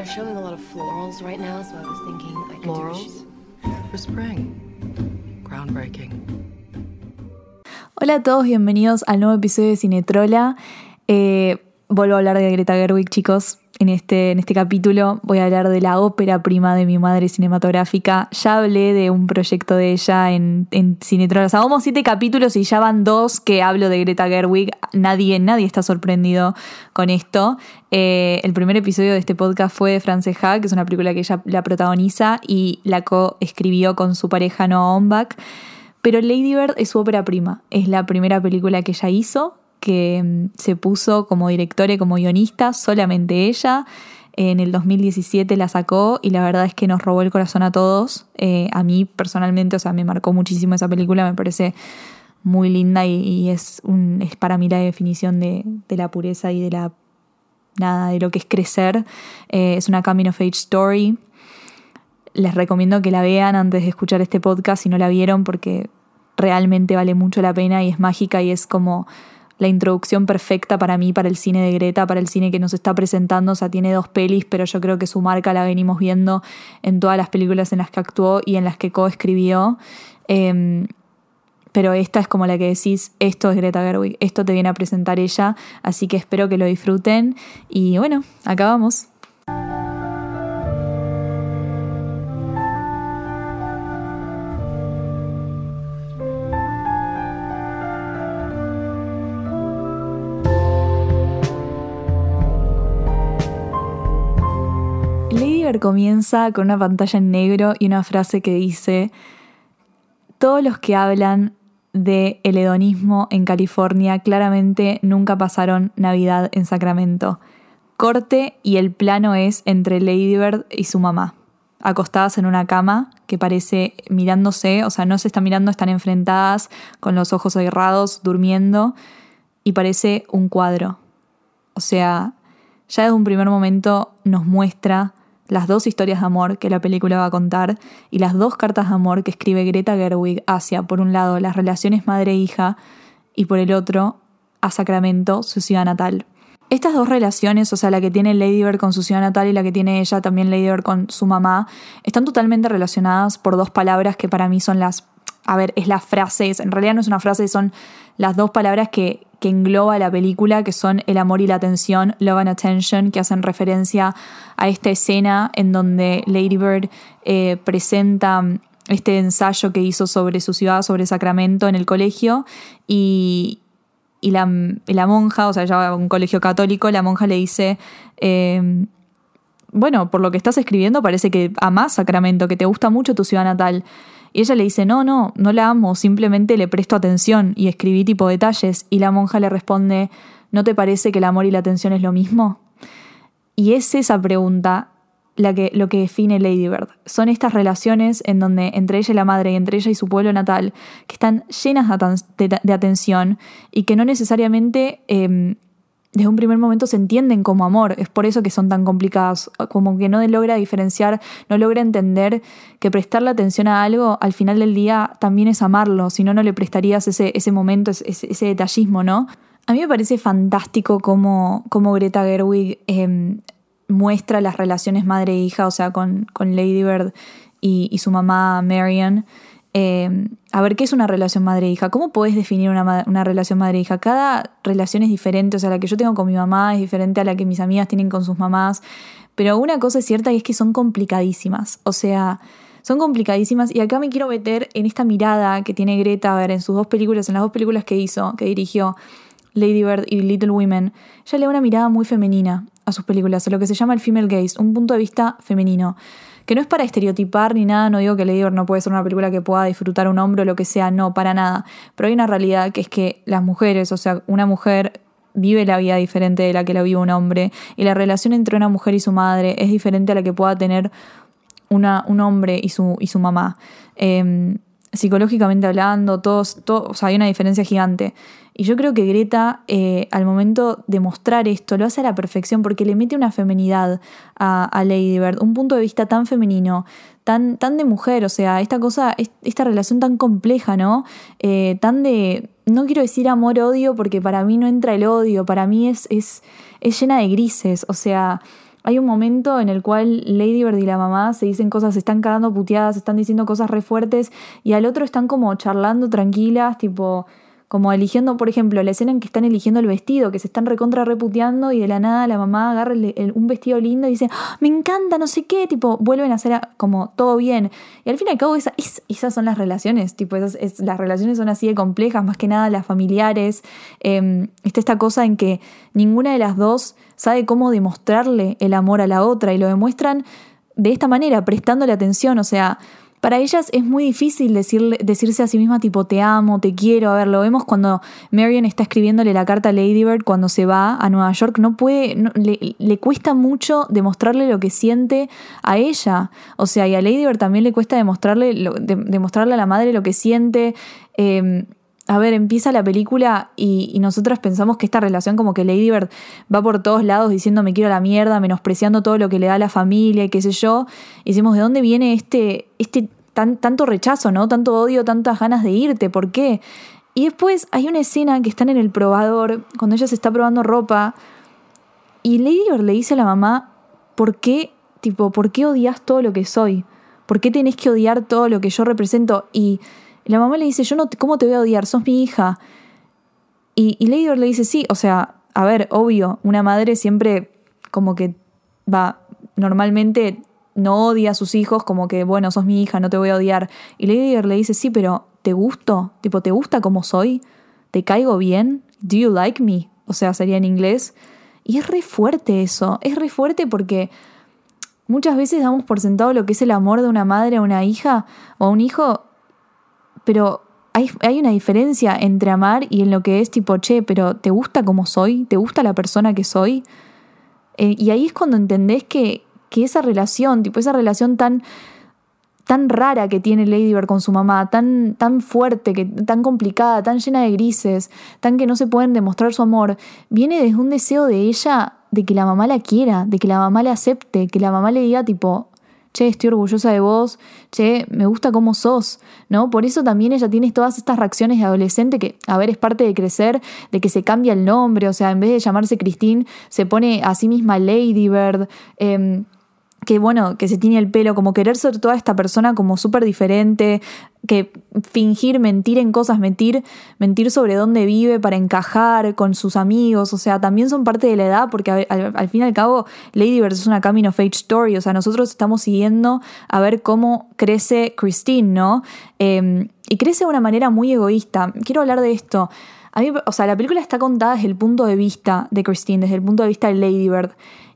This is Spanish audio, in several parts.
They're showing a lot of florals right now, so I was thinking I could do a Florals for spring. Groundbreaking. Hola a todos, bienvenidos al nuevo episodio de Cinetrola. Eh, vuelvo a hablar de Greta Gerwig, chicos. En este, en este capítulo voy a hablar de la ópera prima de mi madre cinematográfica. Ya hablé de un proyecto de ella en, en Cinetrola. O sea, vamos siete capítulos y ya van dos que hablo de Greta Gerwig. Nadie, nadie está sorprendido con esto. Eh, el primer episodio de este podcast fue de France Ha, que es una película que ella la protagoniza y la co-escribió con su pareja Noah Baumbach. Pero Lady Bird es su ópera prima. Es la primera película que ella hizo, que mm, se puso como directora y como guionista, solamente ella. En el 2017 la sacó y la verdad es que nos robó el corazón a todos. Eh, a mí personalmente, o sea, me marcó muchísimo esa película, me parece muy linda y, es, un, es para mí la definición de, de la pureza y de la nada, de lo que es crecer. Eh, es una coming of age story. Les recomiendo que la vean antes de escuchar este podcast si no la vieron porque realmente vale mucho la pena y es mágica y es como la introducción perfecta para mí, para el cine de Greta, para el cine que nos está presentando. O sea, tiene dos pelis, pero yo creo que su marca la venimos viendo en todas las películas en las que actuó y en las que coescribió. Eh, pero esta es como la que decís, esto es Greta Gerwig, esto te viene a presentar ella, así que espero que lo disfruten y bueno, acá comienza con una pantalla en negro y una frase que dice todos los que hablan de el hedonismo en California claramente nunca pasaron Navidad en Sacramento. Corte y el plano es entre Lady Bird y su mamá, acostadas en una cama que parece mirándose, o sea, no se están mirando, están enfrentadas con los ojos cerrados, durmiendo, y parece un cuadro. O sea, ya desde un primer momento nos muestra las dos historias de amor que la película va a contar y las dos cartas de amor que escribe Greta Gerwig hacia, por un lado, las relaciones madre-hija y por el otro, a Sacramento, su ciudad natal. Estas dos relaciones, o sea, la que tiene Lady Bird con su ciudad natal y la que tiene ella también Lady Bird con su mamá, están totalmente relacionadas por dos palabras que para mí son las... A ver, es la frase, en realidad no es una frase, son las dos palabras que, que engloba la película, que son el amor y la atención, love and attention, que hacen referencia a esta escena en donde Lady Bird eh, presenta este ensayo que hizo sobre su ciudad, sobre Sacramento en el colegio y, y la, la, monja, o sea, ya un colegio católico, la monja le dice, eh, bueno, por lo que estás escribiendo parece que amás Sacramento, que te gusta mucho tu ciudad natal. Y ella le dice, no, no, no la amo, simplemente le presto atención y escribí tipo detalles. Y la monja le responde, ¿no te parece que el amor y la atención es lo mismo? Y es esa pregunta la que, lo que define Lady Bird. Son estas relaciones en donde entre ella y la madre y entre ella y su pueblo natal, que están llenas de, atención y que no necesariamente... Eh, desde un primer momento se entienden como amor. Es por eso que son tan complicadas. Como que no logra diferenciar, no logra entender que prestarle atención a algo al final del día también es amarlo. Si no, no le prestarías ese, ese momento, ese, detallismo, ¿no? A mí me parece fantástico cómo, cómo Greta Gerwig eh, muestra las relaciones madre e o sea, con, con Lady Bird y, su mamá Marian. Eh, a ver, ¿qué es una relación madre-hija? ¿Cómo podés definir una, una relación madre-hija? Cada relación es diferente, o sea, la que yo tengo con mi mamá es diferente a la que mis amigas tienen con sus mamás, pero una cosa es cierta y es que son complicadísimas, o sea, son complicadísimas y acá me quiero meter en esta mirada que tiene Greta, a ver, en sus dos películas, en las dos películas que hizo, que dirigió, Lady Bird y Little Women, ella le da una mirada muy femenina a sus películas, a lo que se llama el female gaze, un punto de vista femenino que no es para estereotipar ni nada, no digo que Lady Bird no puede ser una película que pueda disfrutar un hombre o lo que sea, no, para nada. Pero hay una realidad que es que las mujeres, o sea, una mujer vive la vida diferente de la que la vive un hombre y la relación entre una mujer y su madre es diferente a la que pueda tener una, un hombre y su, y su mamá. Eh, psicológicamente hablando, todos, todo, o sea, hay una diferencia gigante. Y yo creo que Greta, eh, al momento de mostrar esto, lo hace a la perfección porque le mete una feminidad a, a Lady Bird, un punto de vista tan femenino, tan, tan de mujer, o sea, esta cosa, esta relación tan compleja, ¿no? Eh, tan de, no quiero decir amor-odio porque para mí no entra el odio, para mí es, es, es llena de grises, o sea, hay un momento en el cual Lady Bird y la mamá se dicen cosas, se están cagando puteadas, están diciendo cosas re fuertes y al otro están como charlando tranquilas, tipo como eligiendo, por ejemplo, la escena en que están eligiendo el vestido, que se están recontra reputeando y de la nada la mamá agarra un vestido lindo y dice, ¡Ah, me encanta, no sé qué, tipo, vuelven a hacer como todo bien. Y al fin y al cabo esa, esas son las relaciones, tipo, esas, las relaciones son así de complejas, más que nada las familiares. Eh, está esta cosa en que ninguna de las dos sabe cómo demostrarle el amor a la otra y lo demuestran de esta manera, prestándole atención, o sea, para ellas es muy difícil decirle, decirse a sí misma tipo te amo, te quiero. A ver, lo vemos cuando Marion está escribiéndole la carta a Lady Bird cuando se va a Nueva York. No puede, le, le, cuesta mucho demostrarle lo que siente a ella. O sea, y a Lady Bird también le cuesta demostrarle, demostrarle a la madre lo que siente. Eh, a ver, empieza la película y, nosotros pensamos que esta relación como que Lady Bird va por todos lados diciendo me quiero la mierda, menospreciando todo lo que le da a la familia y qué sé yo. Y decimos, ¿de dónde viene este, este tan, tanto rechazo, ¿no? Tanto odio, tantas ganas de irte, ¿por qué? Y después hay una escena que están en el probador, cuando ella se está probando ropa, y Lady Bird le dice a la mamá, ¿por qué, tipo, por qué odias todo lo que soy? ¿Por qué tenés que odiar todo lo que yo represento? Y la mamá le dice, yo no, ¿cómo te voy a odiar? Sos mi hija. Y, y Lady le dice, sí, o sea, a ver, obvio, una madre siempre como que va, normalmente no odia a sus hijos como que, bueno, sos mi hija, no te voy a odiar. Y Lady Bird le dice, sí, pero ¿te gusto? Tipo, ¿te gusta como soy? ¿Te caigo bien? ¿Do you like me? O sea, sería en inglés. Y es re fuerte eso, es re fuerte porque muchas veces damos por sentado lo que es el amor de una madre a una hija o a un hijo pero hay, hay, una diferencia entre amar y en lo que es tipo, che, pero ¿te gusta como soy? ¿Te gusta la persona que soy? Eh, y ahí es cuando entendés que, que, esa relación, tipo esa relación tan, tan rara que tiene Lady Bird con su mamá, tan, tan fuerte, que, tan complicada, tan llena de grises, tan que no se pueden demostrar su amor, viene desde un deseo de ella de que la mamá la quiera, de que la mamá la acepte, que la mamá le diga tipo, che, estoy orgullosa de vos, che, me gusta cómo sos, ¿no? Por eso también ella tiene todas estas reacciones de adolescente que, a ver, es parte de crecer, de que se cambia el nombre, o sea, en vez de llamarse Christine, se pone a sí misma Lady Bird. Eh, que bueno, que se tiene el pelo, como querer ser toda esta persona como súper diferente, que fingir, mentir en cosas, mentir, mentir sobre dónde vive para encajar con sus amigos, o sea, también son parte de la edad, porque al, fin y al cabo Lady es una coming of age story, o sea, nosotros estamos siguiendo a ver cómo crece Christine, ¿no? Em, y crece de una manera muy egoísta. Quiero hablar de esto. A mí, o sea, la película está contada desde el punto de vista de Christine, desde el punto de vista de Lady Bird.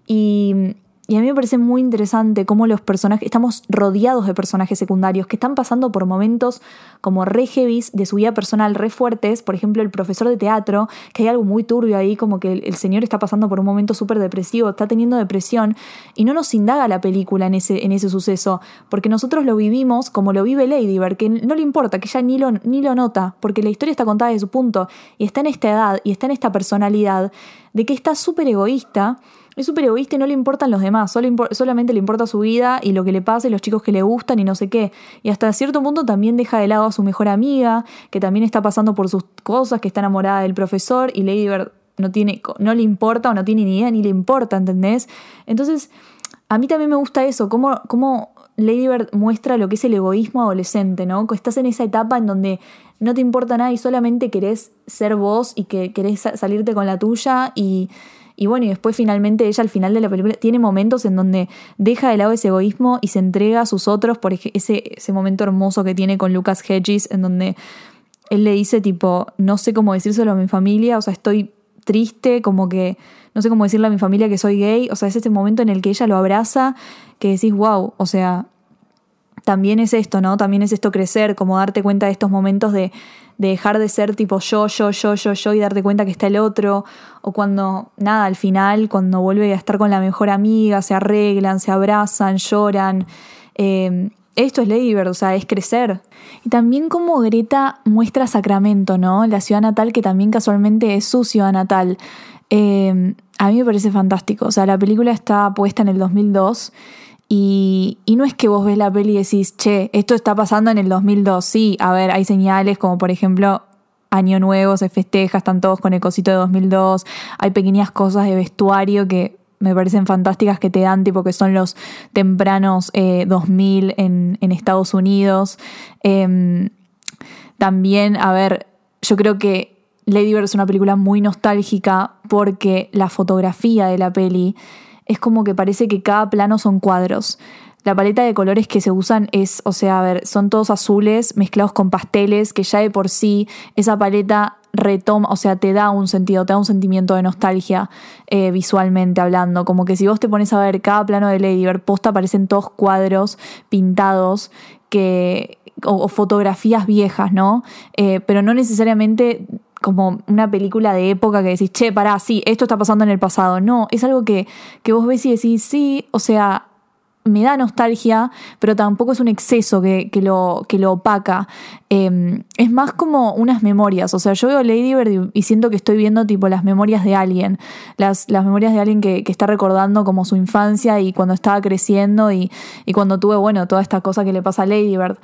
Y y a mí me parece muy interesante cómo los personajes, estamos rodeados de personajes secundarios que están pasando por momentos como re heavies de su vida personal, re fuertes. Por ejemplo, el profesor de teatro, que hay algo muy turbio ahí, como que el, señor está pasando por un momento súper depresivo, está teniendo depresión, y no nos indaga la película en ese, en ese suceso, porque nosotros lo vivimos como lo vive Lady Bird, que no le importa, que ella ni lo, ni lo nota, porque la historia está contada de su punto, y está en esta edad, y está en esta personalidad, de que está súper egoísta es súper egoísta y no le importan los demás, solo solamente le importa su vida y lo que le pasa y los chicos que le gustan y no sé qué. Y hasta cierto punto también deja de lado a su mejor amiga, que también está pasando por sus cosas, que está enamorada del profesor y Lady Bird no, tiene, no le importa o no tiene ni idea ni le importa, ¿entendés? Entonces, a mí también me gusta eso, cómo, cómo Lady Bird muestra lo que es el egoísmo adolescente, ¿no? Estás en esa etapa en donde no te importa nada y solamente querés ser vos y que querés salirte con la tuya y y bueno, y después finalmente ella al final de la película tiene momentos en donde deja de lado ese egoísmo y se entrega a sus otros, por ese, ese momento hermoso que tiene con Lucas Hedges, en donde él le dice tipo, no sé cómo decírselo a mi familia, o sea, estoy triste, como que no sé cómo decirle a mi familia que soy gay, o sea, es ese momento en el que ella lo abraza, que decís, wow, o sea, también es esto, ¿no? También es esto crecer, como darte cuenta de estos momentos de de dejar de ser tipo yo, yo, yo, yo, yo y darte cuenta que está el otro, o cuando, nada, al final, cuando vuelve a estar con la mejor amiga, se arreglan, se abrazan, lloran. Eh, esto es Lady Bird, o sea, es crecer. Y también como Greta muestra Sacramento, ¿no? La ciudad natal que también casualmente es su ciudad natal. Eh, a mí me parece fantástico. O sea, la película está puesta en el 2002 y, no es que vos ves la peli y decís, che, esto está pasando en el 2002. Sí, a ver, hay señales como por ejemplo Año Nuevo, se festeja, están todos con el cosito de 2002. Hay pequeñas cosas de vestuario que me parecen fantásticas que te dan, tipo que son los tempranos 2000 eh, en, en, Estados Unidos. Em, también, a ver, yo creo que Lady Bird es una película muy nostálgica porque la fotografía de la peli es como que parece que cada plano son cuadros. La paleta de colores que se usan es, o sea, a ver, son todos azules mezclados con pasteles, que ya de por sí esa paleta retoma, o sea, te da un sentido, te da un sentimiento de nostalgia eh, visualmente hablando. Como que si vos te pones a ver cada plano de Lady Bird, posta aparecen todos cuadros pintados que, o, fotografías viejas, ¿no? Eh, pero no necesariamente como una película de época que decís, che, pará, sí, esto está pasando en el pasado. No, es algo que, que vos ves y decís, sí, o sea, me da nostalgia, pero tampoco es un exceso que, lo, que lo opaca. Em, es más como unas memorias. O sea, yo veo Lady Bird y, siento que estoy viendo tipo las memorias de alguien. Las, las memorias de alguien que, está recordando como su infancia y cuando estaba creciendo y, cuando tuve, bueno, toda esta cosa que le pasa a Lady Bird.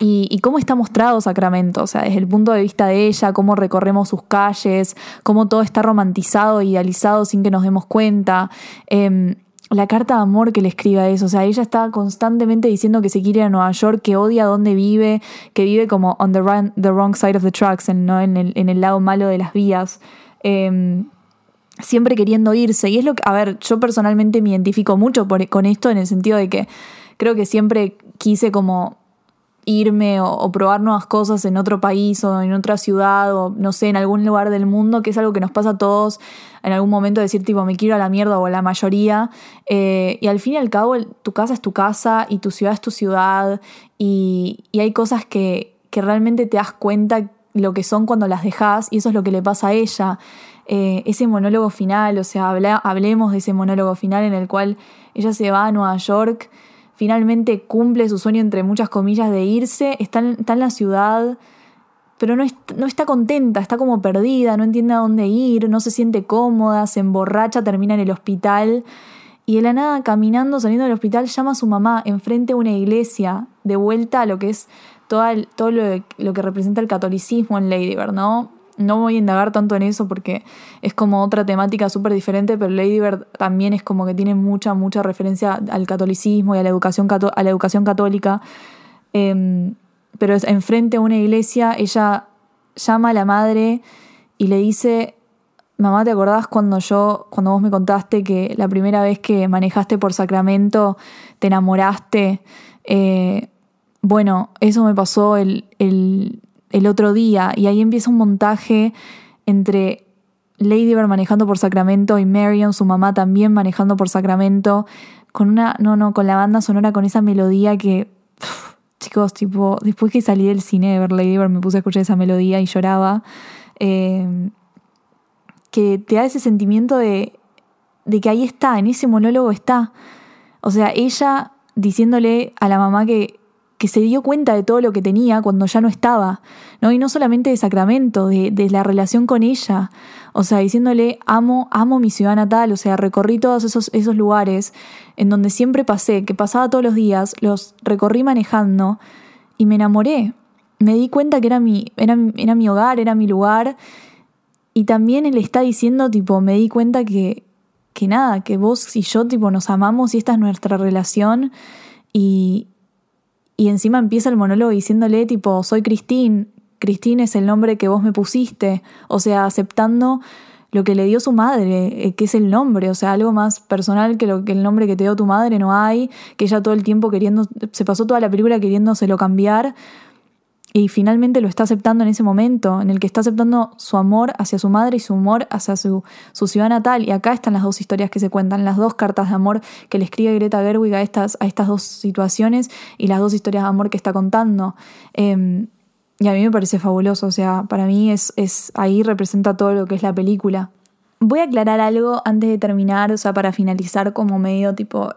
Y, cómo está mostrado Sacramento, o sea, desde el punto de vista de ella, cómo recorremos sus calles, cómo todo está romantizado, idealizado sin que nos demos cuenta. Em, la carta de amor que le escribe a eso. O sea, ella está constantemente diciendo que se quiere ir a Nueva York, que odia donde vive, que vive como on the, the wrong side of the tracks, ¿no? en, el, en el lado malo de las vías. Em, siempre queriendo irse. Y es lo que, a ver, yo personalmente me identifico mucho con esto en el sentido de que creo que siempre quise como irme o, probar nuevas cosas en otro país o en otra ciudad o no sé, en algún lugar del mundo, que es algo que nos pasa a todos en algún momento, decir tipo me quiero a la mierda o a la mayoría. Eh, y al fin y al cabo tu casa es tu casa y tu ciudad es tu ciudad y, hay cosas que, que, realmente te das cuenta lo que son cuando las dejas y eso es lo que le pasa a ella. Eh, ese monólogo final, o sea, hablemos de ese monólogo final en el cual ella se va a Nueva York finalmente cumple su sueño, entre muchas comillas, de irse, está en, la ciudad, pero no, está contenta, está como perdida, no entiende a dónde ir, no se siente cómoda, se emborracha, termina en el hospital. Y de la nada, caminando, saliendo del hospital, llama a su mamá enfrente a una iglesia, de vuelta a lo que es todo, lo, que representa el catolicismo en Lady Bird, ¿no? No voy a indagar tanto en eso porque es como otra temática súper diferente, pero Lady Bird también es como que tiene mucha, mucha referencia al catolicismo y a la educación, a la educación católica. Em, pero enfrente a una iglesia, ella llama a la madre y le dice, mamá, ¿te acordás cuando yo, cuando vos me contaste que la primera vez que manejaste por Sacramento te enamoraste? Eh, bueno, eso me pasó el, el el otro día y ahí empieza un montaje entre Lady Bird manejando por Sacramento y Marion, su mamá también manejando por Sacramento, con una, no, no, con la banda sonora, con esa melodía que, chicos, tipo, después que salí del cine de Lady Bird me puse a escuchar esa melodía y lloraba, eh, que te da ese sentimiento de, de que ahí está, en ese monólogo está. O sea, ella diciéndole a la mamá que que se dio cuenta de todo lo que tenía cuando ya no estaba, ¿no? Y no solamente de Sacramento, de, la relación con ella, o sea, diciéndole, amo, amo mi ciudad natal, o sea, recorrí todos esos, esos lugares en donde siempre pasé, que pasaba todos los días, los recorrí manejando y me enamoré. Me di cuenta que era mi, era, era mi hogar, era mi lugar. Y también él está diciendo, tipo, me di cuenta que, que nada, que vos y yo, tipo, nos amamos y esta es nuestra relación. Y, y encima empieza el monólogo diciéndole tipo, soy Christine, Christine es el nombre que vos me pusiste, o sea, aceptando lo que le dio su madre, eh, que es el nombre, o sea, algo más personal que, lo, que el nombre que te dio tu madre no hay, que ella todo el tiempo queriendo, se pasó toda la película queriéndoselo cambiar, y finalmente lo está aceptando en ese momento, en el que está aceptando su amor hacia su madre y su amor hacia su, su ciudad natal. Y acá están las dos historias que se cuentan, las dos cartas de amor que le escribe Greta Gerwig a estas, a estas dos situaciones y las dos historias de amor que está contando. Em, y a mí me parece fabuloso, o sea, para mí es, es ahí representa todo lo que es la película. Voy a aclarar algo antes de terminar, o sea, para finalizar como medio tipo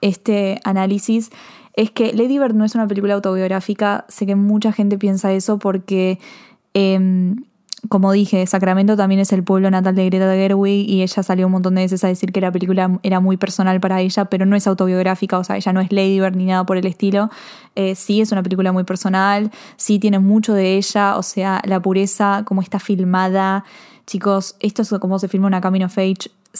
este análisis es que Lady Bird no es una película autobiográfica. Sé que mucha gente piensa eso porque, em, como dije, Sacramento también es el pueblo natal de Greta Gerwig y ella salió un montón de veces a decir que la película era muy personal para ella, pero no es autobiográfica, o sea, ella no es Lady Bird ni nada por el estilo. Eh, sí es una película muy personal, sí tiene mucho de ella, o sea, la pureza, como está filmada. Chicos, esto es como se filma una Camino of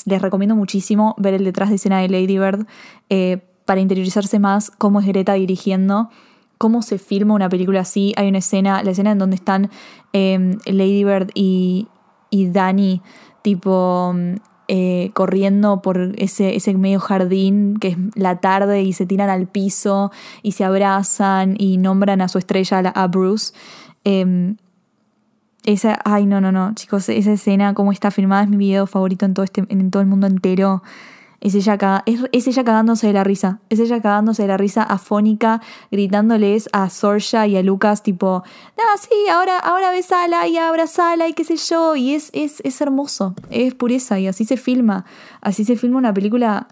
les recomiendo muchísimo ver el detrás de escena de Lady Bird eh, para interiorizarse más cómo es Greta dirigiendo, cómo se filma una película así. Hay una escena, la escena en donde están eh, Lady Bird y, y Dani, tipo eh, corriendo por ese, ese medio jardín que es la tarde y se tiran al piso y se abrazan y nombran a su estrella, a Bruce. Em, esa, ay, no, no, no, chicos, esa escena, como está filmada, es mi video favorito en todo, este, en todo el mundo entero. Es ella, es, ella cagándose de la risa. Es ella cagándose de la risa afónica, gritándoles a Sorsha y a Lucas, tipo, ah, sí, ahora, ahora Sala y ahora Sala y qué sé yo. Y es, es, es hermoso, es pureza y así se filma. Así se filma una película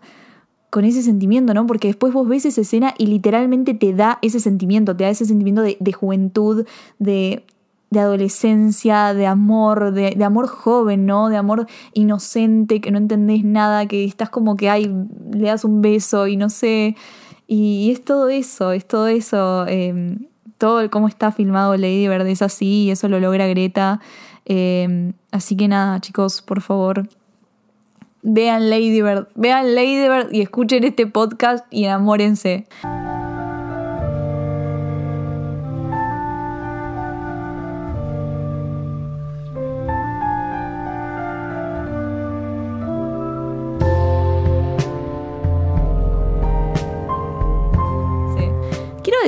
con ese sentimiento, ¿no? Porque después vos ves esa escena y literalmente te da ese sentimiento, te da ese sentimiento de, de juventud, de, de adolescencia, de amor, de, amor joven, ¿no? De amor inocente, que no entendés nada, que estás como que, ay, le das un beso y no sé. Y, es todo eso, es todo eso. Em, todo el cómo está filmado Lady Bird es así y eso lo logra Greta. Em, así que nada, chicos, por favor, vean Lady Bird, vean Lady Bird y escuchen este podcast y enamórense.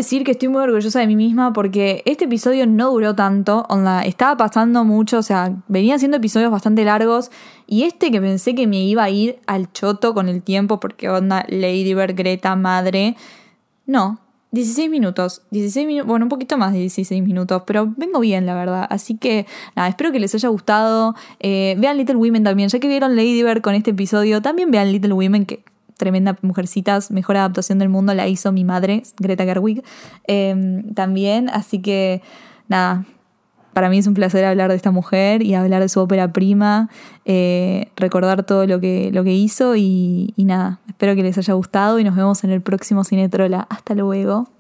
Decir que estoy muy orgullosa de mí misma porque este episodio no duró tanto, onda, estaba pasando mucho, o sea, venía haciendo episodios bastante largos y este que pensé que me iba a ir al choto con el tiempo porque onda Lady Bird, Greta, madre, no, 16 minutos, 16 minutos, bueno, un poquito más de 16 minutos, pero vengo bien, la verdad. Así que, nada, espero que les haya gustado. Eh, vean Little Women también, ya que vieron Lady Bird con este episodio, también vean Little Women, que tremenda Mujercitas, mejor adaptación del mundo, la hizo mi madre, Greta Gerwig, em, también. Así que, nada, para mí es un placer hablar de esta mujer y hablar de su ópera prima, eh, recordar todo lo que, lo que hizo y, nada, espero que les haya gustado y nos vemos en el próximo Cinetrola. Hasta luego.